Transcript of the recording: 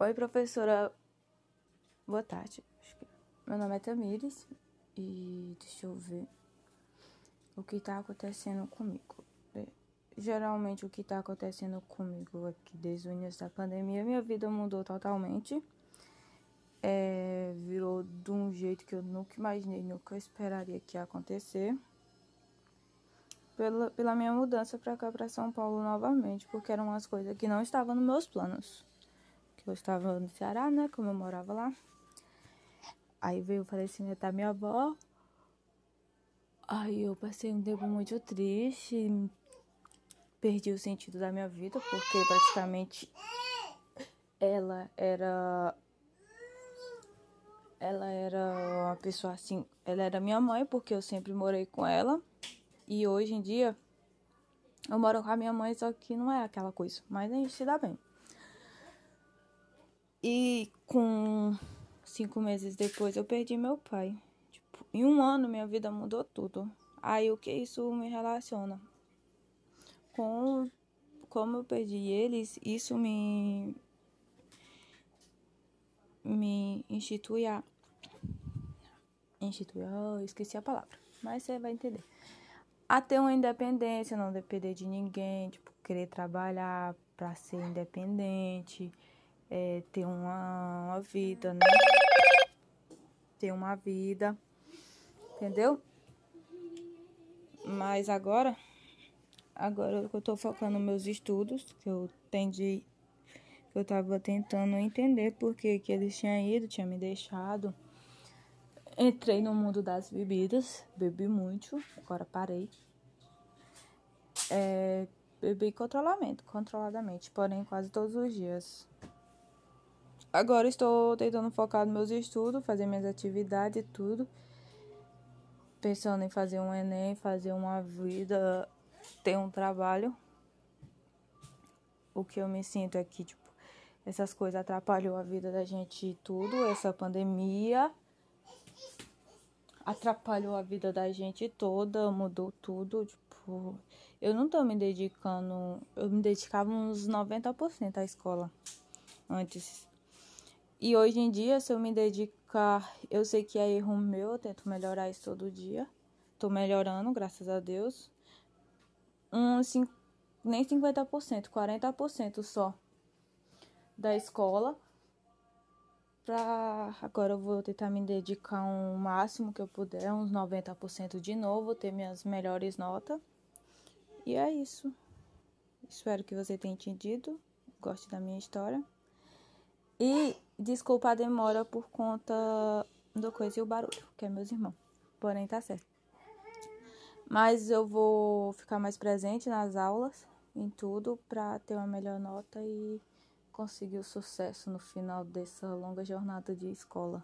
Oi, professora. Boa tarde. Meu nome é Tamires e deixa eu ver o que está acontecendo comigo. É, geralmente, o que está acontecendo comigo aqui desde o início da pandemia, minha vida mudou totalmente. É, virou de um jeito que eu nunca imaginei, nunca esperaria que ia acontecer. Pela, pela minha mudança para cá, para São Paulo novamente, porque eram umas coisas que não estavam nos meus planos eu estava no Ceará, né? Como eu morava lá. Aí veio o falecimento da minha avó. Aí eu passei um tempo muito triste. Perdi o sentido da minha vida, porque praticamente ela era. Ela era uma pessoa assim. Ela era minha mãe, porque eu sempre morei com ela. E hoje em dia eu moro com a minha mãe, só que não é aquela coisa. Mas a gente se dá bem. E com cinco meses depois eu perdi meu pai. Tipo, em um ano minha vida mudou tudo. Aí o que isso me relaciona? Com como eu perdi eles, isso me me institui a institui, oh, esqueci a palavra, mas você vai entender. A ter uma independência, não depender de ninguém, tipo, querer trabalhar para ser independente é, ter uma, uma vida, né? Ter uma vida, entendeu? Mas agora, agora que eu tô focando nos meus estudos, que eu entendi, que eu tava tentando entender porque que eles tinham ido, tinha me deixado. Entrei no mundo das bebidas, bebi muito, agora parei. É, bebi controlamento, controladamente, porém quase todos os dias. Agora estou tentando focar nos meus estudos, fazer minhas atividades e tudo. Pensando em fazer um Enem, fazer uma vida, ter um trabalho. O que eu me sinto é que, tipo, essas coisas atrapalhou a vida da gente e tudo. Essa pandemia atrapalhou a vida da gente toda, mudou tudo. Tipo, eu não tô me dedicando. Eu me dedicava uns 90% à escola antes. E hoje em dia, se eu me dedicar, eu sei que é erro meu, eu tento melhorar isso todo dia. Tô melhorando, graças a Deus. Um, cinco, nem 50%, 40% só da escola. Pra agora eu vou tentar me dedicar o um máximo que eu puder, uns 90% de novo, ter minhas melhores notas. E é isso. Espero que você tenha entendido, goste da minha história. E desculpa a demora por conta do coisa e o barulho, que é meus irmãos. Porém, tá certo. Mas eu vou ficar mais presente nas aulas, em tudo, para ter uma melhor nota e conseguir o sucesso no final dessa longa jornada de escola.